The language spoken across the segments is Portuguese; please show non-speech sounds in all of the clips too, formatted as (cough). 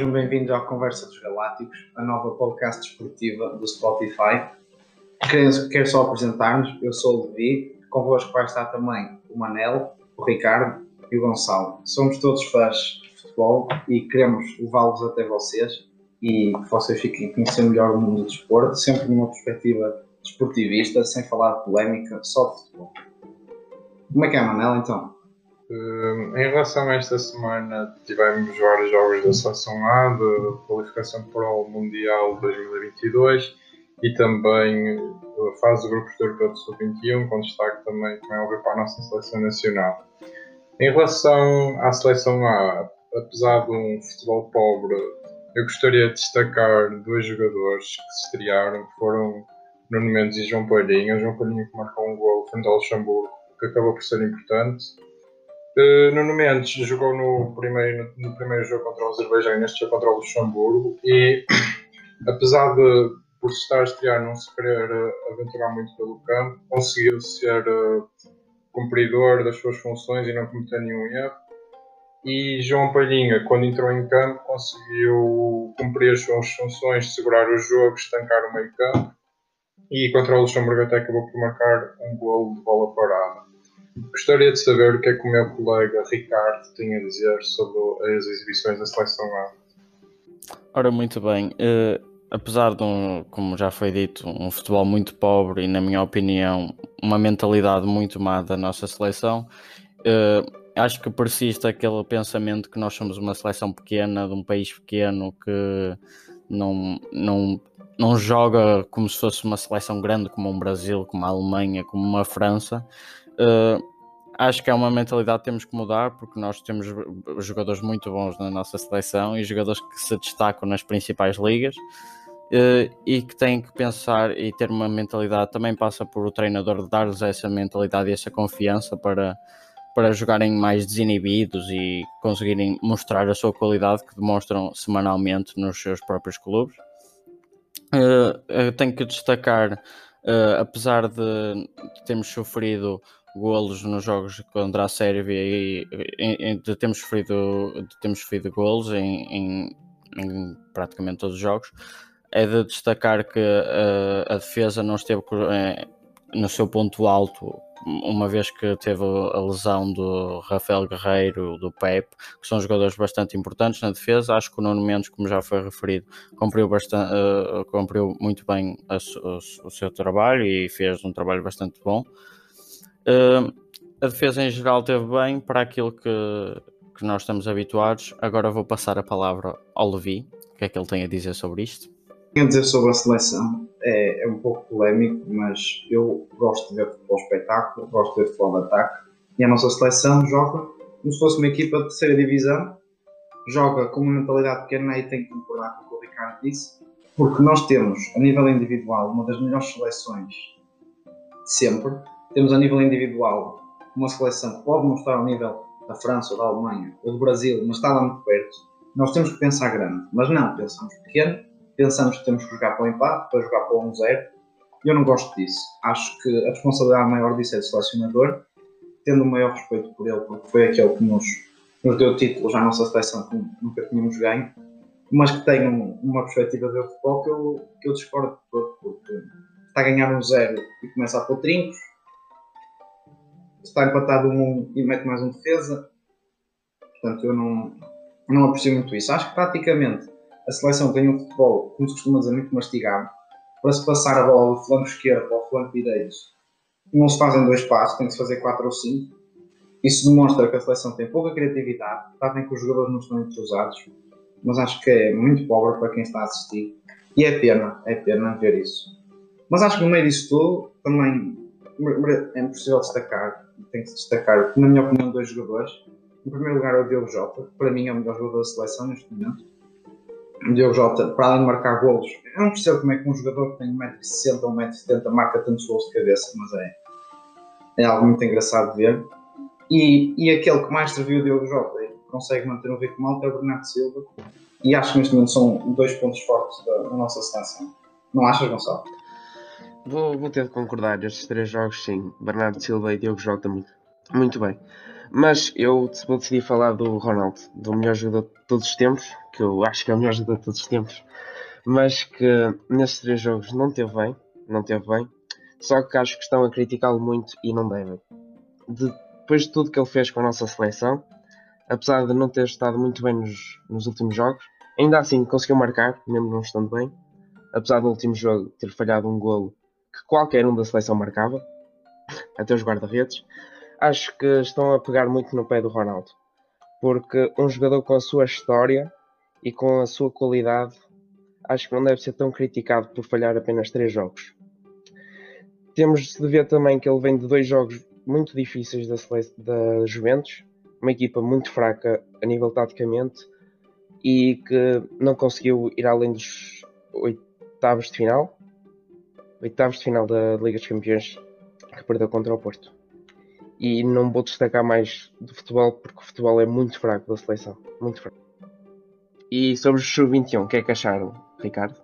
Sejam bem-vindos à Conversa dos Galácticos, a nova podcast desportiva do Spotify. Quero, só apresentar-nos, eu sou o Levi, convosco vai estar também o Manel, o Ricardo e o Gonçalo. Somos todos fãs de futebol e queremos levá-los até vocês e que vocês fiquem a conhecer melhor o mundo do desporto, sempre numa perspectiva desportivista, sem falar de polémica, só de futebol. Como é que é, Manel, então? Uh, em relação a esta semana, tivemos vários jogos da Seleção A, de qualificação para o Mundial 2022 e também a fase de grupos do Europeu do Sub-21, com destaque também, como é óbvio, para a nossa Seleção Nacional. Em relação à Seleção A, apesar de um futebol pobre, eu gostaria de destacar dois jogadores que se estrearam, que foram Nuno Mendes e João Palhinha. João Palhinha que marcou um gol frente ao Luxemburgo, que acabou por ser importante. Uh, Nuno Mendes jogou no primeiro, no primeiro jogo contra o Azerbaijão e neste jogo contra o Luxemburgo e (clears throat) apesar de por se estar a estrear não se querer uh, aventurar muito pelo campo, conseguiu ser uh, cumpridor das suas funções e não cometer nenhum erro e João Palhinha, quando entrou em campo, conseguiu cumprir as suas funções, segurar o jogo, estancar o meio campo e contra o Luxemburgo até acabou por marcar um gol de bola parada. Gostaria de saber o que é que o meu colega Ricardo tem a dizer sobre as exibições da seleção A. Ora, muito bem. Uh, apesar de, um, como já foi dito, um futebol muito pobre e, na minha opinião, uma mentalidade muito má da nossa seleção, uh, acho que persiste aquele pensamento que nós somos uma seleção pequena, de um país pequeno que não, não, não joga como se fosse uma seleção grande como um Brasil, como a Alemanha, como uma França. Uh, acho que é uma mentalidade que temos que mudar porque nós temos jogadores muito bons na nossa seleção e jogadores que se destacam nas principais ligas. Uh, e que têm que pensar e ter uma mentalidade também passa por o treinador dar-lhes essa mentalidade e essa confiança para para jogarem mais desinibidos e conseguirem mostrar a sua qualidade que demonstram semanalmente nos seus próprios clubes. Uh, tenho que destacar, uh, apesar de termos sofrido golos nos jogos contra a Sérvia e, e, de termos sofrido, sofrido golos em, em, em, praticamente todos os jogos, é de destacar que uh, a defesa não esteve no seu ponto alto uma vez que teve a lesão do Rafael Guerreiro, do Pep, que são jogadores bastante importantes na defesa. Acho que o Nuno Mendes, como já foi referido, cumpriu, bastante, uh, cumpriu muito bem a, o, o, seu trabalho e fez um trabalho bastante bom. Uh, a defesa em geral teve bem para aquilo que, que nós estamos habituados. Agora vou passar a palavra ao Levi. O que é que ele tem a dizer sobre isto? Tenho a dizer sobre a seleção é, é, um pouco polémico, mas eu gosto de ver futebol espetáculo, gosto de ver futebol de ataque e a nossa seleção joga como se fosse uma equipa de terceira divisão, joga com uma mentalidade pequena e tem que concordar com o que o Ricardo disse, porque nós temos, a nível individual, uma das melhores seleções de sempre. Temos a nível individual uma seleção que pode mostrar ao nível da França ou da Alemanha ou do Brasil, mas está lá muito perto. Nós temos que pensar grande, mas não, pensamos pequeno pensamos que temos que jogar para o empate, para jogar para o 1-0. Eu não gosto disso. Acho que a responsabilidade maior disso é do selecionador, tendo o maior respeito por ele, porque foi aquele que nos, nos deu títulos à nossa seleção que nunca tínhamos ganho, mas que tem uma perspectiva de futebol que eu, que eu discordo de todo, porque está a ganhar um 0 e começa a pôr trincos, está empatado um 1 e mete mais um defesa. Portanto, eu não, não aprecio muito isso. Acho que praticamente a seleção tem um futebol, como se costuma dizer, muito mastigado. Para se passar a bola do flanco esquerdo para o flanco direito, não se fazem dois passos, tem que se fazer quatro ou cinco. Isso demonstra que a seleção tem pouca criatividade, está bem que os jogadores não estão entrosados, mas acho que é muito pobre para quem está a assistir. E é pena, é pena ver isso. Mas acho que no meio disso tudo, também é possível destacar, tem que destacar, na minha opinião, dois jogadores. Em primeiro lugar, é o Diogo Jota, que para mim é o melhor jogador da seleção neste momento Diogo Jota, para além de marcar golos, eu não percebo como é que um jogador que tem 1,60m ou 1,70m marca tantos gols de cabeça, mas é, é algo muito engraçado de ver. E, e aquele que mais serviu o Diogo Jota e consegue manter um ritmo alto é o Bernardo Silva. E acho que neste momento são dois pontos fortes da, da nossa seleção. Não achas, Gonçalo? Vou, vou ter de concordar, estes três jogos sim, Bernardo Silva e Diogo Jota muito, muito bem. Mas eu vou decidir falar do Ronaldo, do melhor jogador de todos os tempos, que eu acho que é o melhor jogador de todos os tempos, mas que nestes três jogos não teve bem, não teve bem, só que acho que estão a criticá-lo muito e não devem. De, depois de tudo que ele fez com a nossa seleção, apesar de não ter estado muito bem nos, nos últimos jogos, ainda assim conseguiu marcar, mesmo não estando bem, apesar do último jogo ter falhado um golo qualquer um da seleção marcava, até os guarda-redes, acho que estão a pegar muito no pé do Ronaldo. Porque um jogador com a sua história e com a sua qualidade, acho que não deve ser tão criticado por falhar apenas 3 jogos. Temos de ver também que ele vem de dois jogos muito difíceis da, da Juventus, uma equipa muito fraca a nível taticamente e que não conseguiu ir além dos oitavos de final, oitavos de final da Liga dos Campeões que perdeu contra o Porto. E não vou destacar mais do futebol porque o futebol é muito fraco da seleção. Muito fraco. E sobre o Sub-21, o que é que acharam, Ricardo?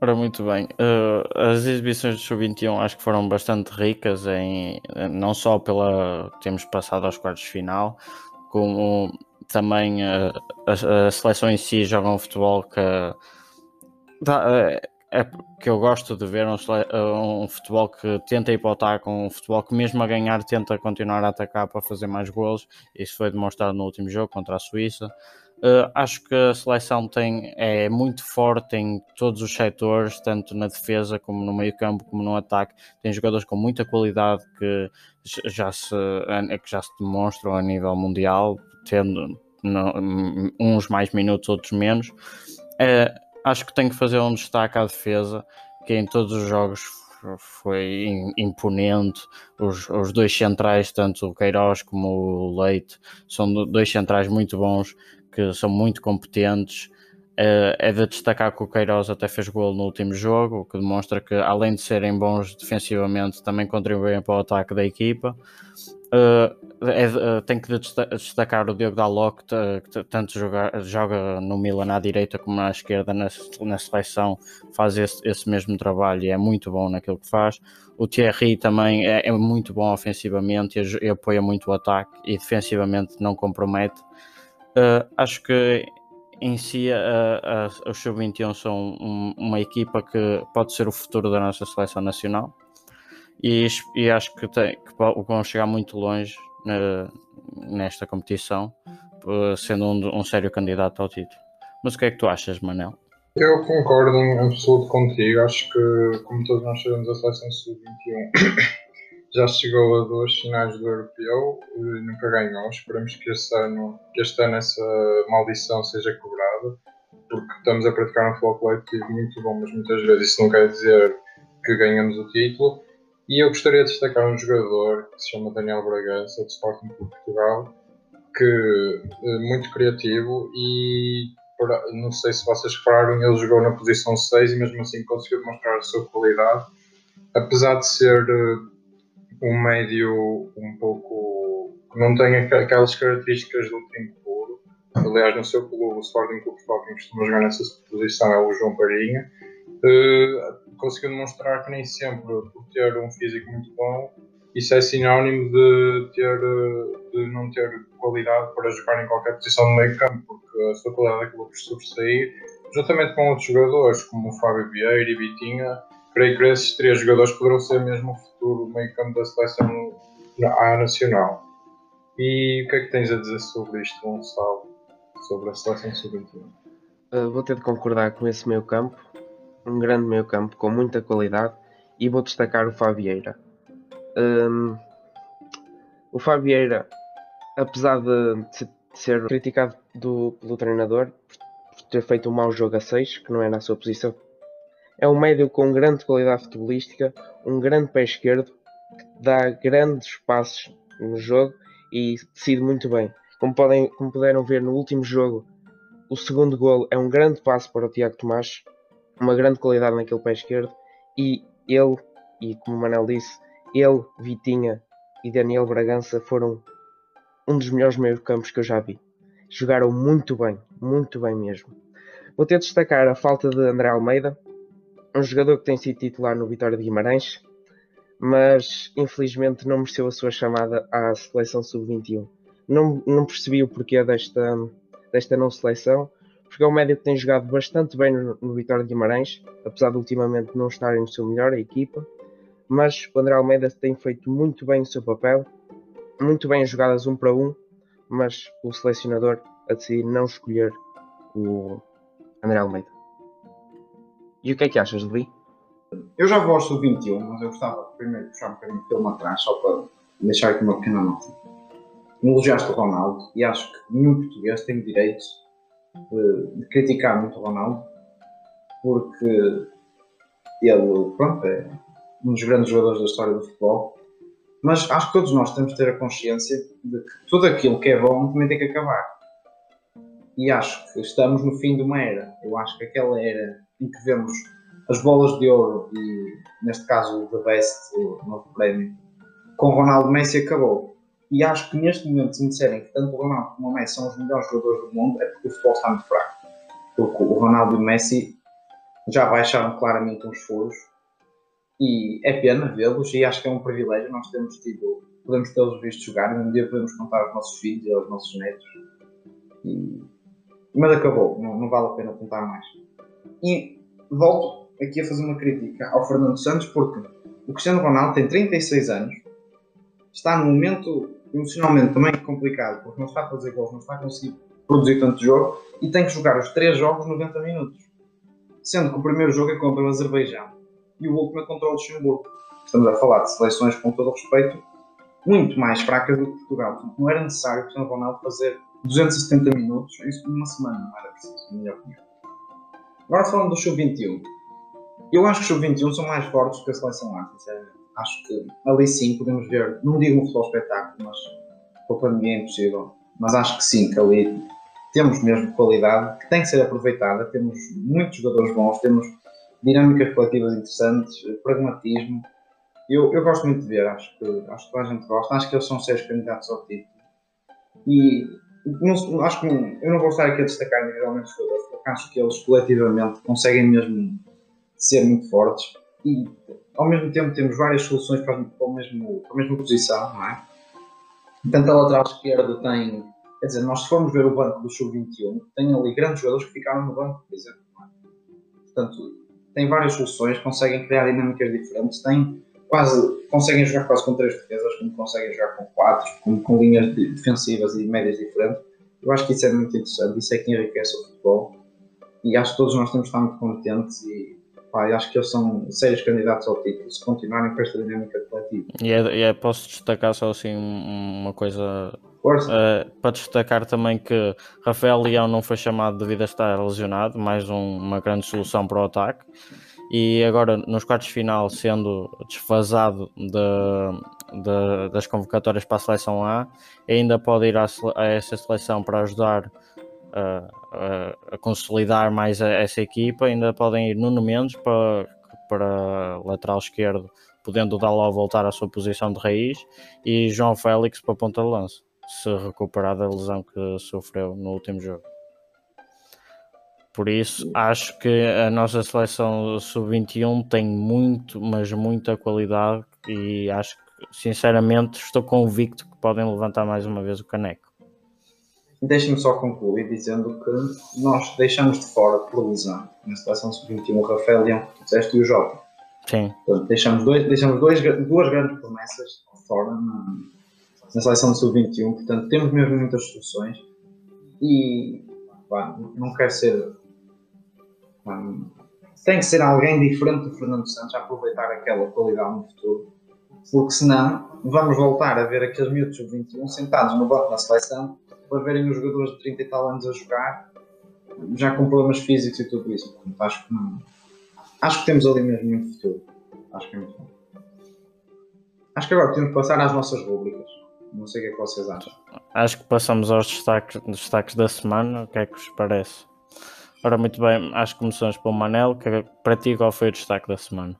Ora, muito bem. Uh, as exibições do Sub-21 acho que foram bastante ricas, em, não só pela temos passado aos quartos de final, como também uh, a, a, seleção em si joga um futebol que dá, uh, é que eu gosto de ver um, um, futebol que tenta ir para o ataque, um futebol que mesmo a ganhar tenta continuar a atacar para fazer mais gols. Isso foi demonstrado no último jogo contra a Suíça. Uh, acho que a seleção tem, é muito forte em todos os setores, tanto na defesa como no meio campo, como no ataque. Tem jogadores com muita qualidade que já se, que já se demonstram a nível mundial, tendo no, uns mais minutos, outros menos. Uh, acho que tem que fazer um destaque à defesa, que em todos os jogos foi imponente. Os, os dois centrais, tanto o Queiroz como o Leite, são dois centrais muito bons, que são muito competentes. É, é de destacar que o Queiroz até fez gol no último jogo, o que demonstra que, além de serem bons defensivamente, também contribuem para o ataque da equipa. Uh, é, uh, tem que destacar o Diogo Dalot, que, tanto joga, joga no Milan à direita como à esquerda na, na seleção, faz esse, esse, mesmo trabalho e é muito bom naquilo que faz. O Thierry também é, é muito bom ofensivamente e, e, apoia muito o ataque e defensivamente não compromete. Uh, acho que em si a, a, os Sub-21 são um, uma equipa que pode ser o futuro da nossa seleção nacional e, e acho que, tem, que vão chegar muito longe na, nesta competição, sendo um, um sério candidato ao título. Mas o que é que tu achas, Manel? Eu concordo em absoluto contigo. Acho que, como todos nós sabemos, a seleção sub-21 (coughs) já chegou a duas finais do europeu e nunca ganhou. Esperamos que este ano, que este ano essa maldição seja cobrada, porque estamos a praticar um futebol coletivo muito bom, mas muitas vezes isso não quer dizer que ganhamos o título. E eu gostaria de destacar um jogador que se chama Daniel Bragança, do Sporting Clube Portugal, que é muito criativo e não sei se vocês repararam, ele jogou na posição 6 e mesmo assim conseguiu demonstrar a sua qualidade, apesar de ser eh, um médio um pouco que não tem aquelas características do time puro. Aliás, no seu clube, o Sporting Clube quem costuma jogar nessa posição é o João Parinha. Uh, conseguiu demonstrar que nem sempre, por ter um físico muito bom, isso é sinónimo de, ter, de não ter qualidade para jogar em qualquer posição no meio campo, porque a sua qualidade acabou por sobressair, juntamente com outros jogadores, como o Fábio Vieira e Vitinha. Creio que esses três jogadores poderão ser mesmo o futuro meio campo da seleção A nacional. E o que é que tens a dizer sobre isto, Gonçalo? Sobre a seleção sub-21? Uh, vou ter de concordar com esse meio campo um grande meio campo com muita qualidade e vou destacar o Fabieira. Um, o Fabieira, apesar de ser criticado do, pelo treinador por ter feito um mau jogo a 6, que não é na sua posição, é um médio com grande qualidade futebolística, um grande pé esquerdo, que dá grandes passos no jogo e decide muito bem. Como, podem, como puderam ver no último jogo, o segundo golo é um grande passo para o Tiago Tomás, uma grande qualidade naquele pé esquerdo e ele, e como o Manel disse, ele, Vitinha e Daniel Bragança foram um dos melhores meio campos que eu já vi. Jogaram muito bem, muito bem mesmo. Vou ter de destacar a falta de André Almeida, um jogador que tem sido titular no Vitória de Guimarães, mas infelizmente não mereceu a sua chamada à seleção sub-21. não, não percebi o porquê desta, desta não seleção, porque é um médio que tem jogado bastante bem no, no Vitória de Guimarães, apesar de ultimamente não estarem no seu melhor, a equipa. Mas o André Almeida tem feito muito bem o seu papel, muito bem as jogadas um para um, mas o selecionador a decidir não escolher o André Almeida. E o que é que achas, Levi? Eu já gosto do 21, mas eu gostava primeiro de puxar um bocadinho de filme atrás, só para deixar aqui uma pequena nota. Elogiaste o Ronaldo e acho que nenhum português tem direito de, criticar muito o Ronaldo, porque ele, pronto, é um dos grandes jogadores da história do futebol. Mas acho que todos nós temos de ter a consciência de que tudo aquilo que é bom também tem que acabar. E acho que estamos no fim de uma era. Eu acho que aquela era em que vemos as bolas de ouro e, neste caso, o The Best, o novo prémio, com Ronaldo Messi acabou. E acho que neste momento, se me disserem que tanto o Ronaldo como o Messi são os melhores jogadores do mundo, é porque o futebol está muito fraco. Porque o Ronaldo e o Messi já baixaram claramente uns furos e é pena vê-los e acho que é um privilégio nós termos tido, podemos tê-los visto jogar e um dia podemos contar aos nossos filhos e aos nossos netos. E... Mas acabou, não, não vale a pena contar mais. E volto aqui a fazer uma crítica ao Fernando Santos porque o Cristiano Ronaldo tem 36 anos, está num momento emocionalmente também complicado, porque não está a fazer gols, não está a conseguir produzir tanto jogo e tem que jogar os 3 jogos 90 minutos. Sendo que o primeiro jogo é contra o Azerbaijão e o último é contra o Luxemburgo. Estamos a falar de seleções, com todo o respeito, muito mais fracas do que Portugal. Não era necessário o Cristiano Ronaldo fazer 270 minutos, isso numa semana, não era preciso, na minha opinião. Agora falando do Sub-21. Eu acho que os Sub-21 são mais fortes que a seleção A, sinceramente. Acho que ali sim podemos ver, não digo um futebol espetáculo, mas para ninguém é impossível. Mas acho que sim, que ali temos mesmo qualidade que tem que ser aproveitada. Temos muitos jogadores bons, temos dinâmicas coletivas interessantes, pragmatismo. Eu, eu gosto muito de ver, acho que, acho que toda a gente gosta. Acho que eles são seis candidatos ao título. E não, acho que eu não vou estar aqui a destacar individualmente os jogadores, porque acho que eles coletivamente conseguem mesmo ser muito fortes e ao mesmo tempo temos várias soluções para, para, mesmo, para a mesma posição, não é? Tanto a lateral esquerda tem, quer dizer, nós se formos ver o banco do Sub-21, tem ali grandes jogadores que ficaram no banco, por exemplo. É? Portanto, tem várias soluções, conseguem criar dinâmicas diferentes, tem quase, conseguem jogar quase com três defesas, como conseguem jogar com quatro, como com linhas defensivas e médias diferentes. Eu acho que isso é muito interessante, isso é que enriquece o futebol e acho que todos nós temos de estar muito contentes e pá, acho que eles são sérios candidatos ao título se continuarem com esta dinâmica coletiva. E é, é, posso destacar só assim uma coisa Uh, para destacar também que Rafael Leão não foi chamado devido a estar lesionado, mais um, uma grande solução para o ataque. E agora nos quartos de final, sendo desfasado de, de, das convocatórias para a seleção A, ainda pode ir a, a essa seleção para ajudar a, a, a, consolidar mais essa equipa. Ainda podem ir Nuno Mendes para, para lateral esquerdo, podendo dar logo voltar à sua posição de raiz, e João Félix para ponta de lança, se recuperar da lesão que sofreu no último jogo. Por isso, acho que a nossa seleção sub-21 tem muito, mas muita qualidade e acho que, sinceramente, estou convicto que podem levantar mais uma vez o caneco. Deixe-me só concluir dizendo que nós deixamos de fora, por lesão, na seleção sub-21, o Rafael Leão, que tu disseste, e o Jota. Sim. Portanto, deixamos, dois, deixamos dois, duas grandes promessas fora na, na seleção sub-21, portanto, temos mesmo muitas soluções e pá, não quero ser. Pá, tem que ser alguém diferente do Fernando Santos a aproveitar aquela qualidade no futuro, porque senão vamos voltar a ver aqueles miúdos sub-21 sentados no banco da seleção para verem os jogadores de 30 e tal anos a jogar, já com problemas físicos e tudo isso. Portanto, acho que não. Acho que temos ali mesmo muito futuro. Acho que é muito bom. Acho que agora temos que passar às nossas rubricas. Não sei o que é que vocês acham. Acho que passamos aos destaques, destaques da semana. O que é que vos parece? Ora, muito bem, acho que começamos pelo Manel. Que, para ti, qual foi o destaque da semana?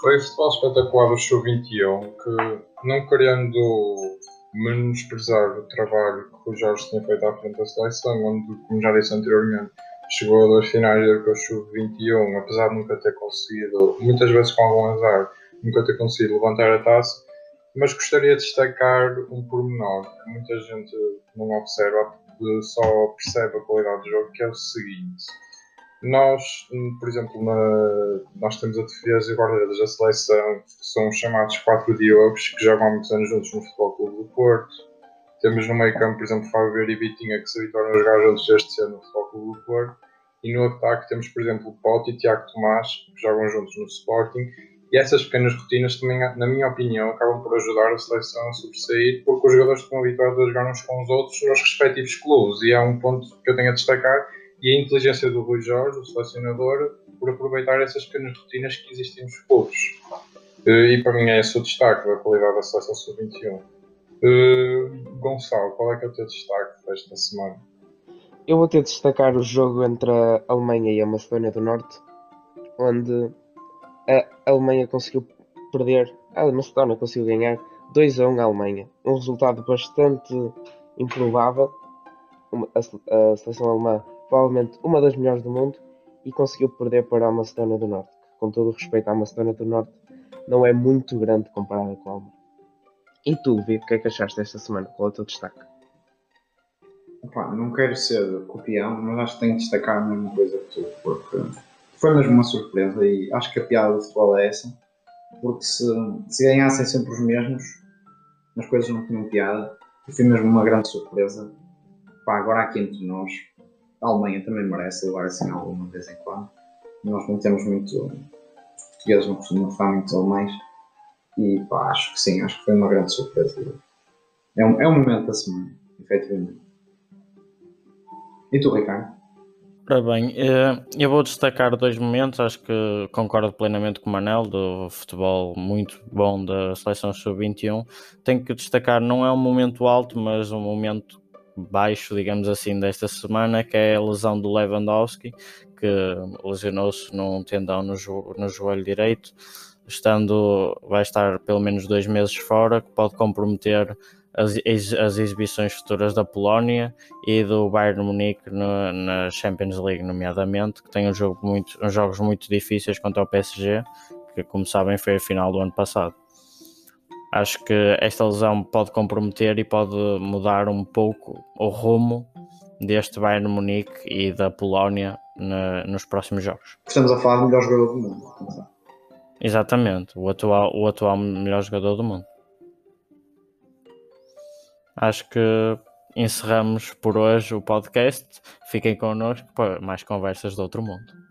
Foi o futebol espetacular do Show 21, que não querendo menosprezar o trabalho que o Jorge tinha feito à frente da seleção, onde, como já disse anteriormente, chegou a duas finais Europeus Sub-21, apesar de nunca ter conseguido, muitas vezes com algum azar, nunca ter conseguido levantar a taça, mas gostaria de destacar um pormenor que muita gente não observa, só percebe a qualidade do jogo, que é o seguinte. Nós, por exemplo, na, nós temos a defesa e guarda-redes da seleção, que são chamados quatro diogos, que jogam há muitos anos juntos no Futebol Clube do Porto. Temos no meio campo, por exemplo, Fábio e Vitinha, que se habituaram a jogar juntos este ano no Futebol Clube do Porto. E no ataque temos, por exemplo, Pote e Tiago Tomás, que jogam juntos no Sporting. E essas pequenas rotinas também, na minha opinião, acabam por ajudar a seleção a sobressair, porque os jogadores estão habituados a jogar uns com os outros nos respectivos clubes. E é um ponto que eu tenho a destacar. E a inteligência do Rui Jorge, o selecionador, por aproveitar essas pequenas rotinas que existem nos clubes. E para mim é esse o destaque da qualidade da seleção sub-21. Uh, Gonçalo, qual é que é o teu destaque desta semana? Eu vou ter de destacar o jogo entre a Alemanha e a Macedónia do Norte, onde a Alemanha conseguiu perder, a Macedónia conseguiu ganhar 2 a 1 à Alemanha. Um resultado bastante improvável. A seleção alemã, provavelmente uma das melhores do mundo, e conseguiu perder para a Macedónia do Norte. Que, com todo o respeito à Macedónia do Norte, não é muito grande comparada com a Alemanha. E tu, Vitor, o que é que achaste desta semana? Qual é o teu destaque? Opa, não quero ser copião, mas acho que tenho de destacar a mesma coisa que tu, porque foi mesmo uma surpresa e acho que a piada do futebol é essa, porque se, se ganhassem sempre os mesmos, as coisas não tinham piada, e foi mesmo uma grande surpresa. Pá, agora aqui entre nós, a Alemanha também merece levar assim alguma vez em quando. Nós não temos muito. Os portugueses não costumam falar muito alemães. E pá, acho que sim, acho que foi uma grande surpresa. É um, é um momento da semana, efetivamente. E tu, Ricardo? Ora bem, eh, eu vou destacar dois momentos, acho que concordo plenamente com o Manel, do futebol muito bom da seleção sub-21. Tenho que destacar, não é um momento alto, mas um momento baixo, digamos assim, desta semana, que é a lesão do Lewandowski, que lesionou-se num tendão no, jo no joelho direito, estando, vai estar pelo menos dois meses fora, que pode comprometer as, as exibições futuras da Polónia e do Bayern Munique no, na Champions League, nomeadamente, que tem um jogo muito, uns jogos muito difíceis contra o PSG, que, como sabem, foi a final do ano passado. Acho que esta lesão pode comprometer e pode mudar um pouco o rumo deste Bayern Munique e da Polónia na, nos próximos jogos. Estamos a falar do melhor jogador do mundo. Exatamente, o atual, o atual melhor jogador do mundo acho que encerramos por hoje o podcast. Fiquem connosco para mais conversas do outro mundo.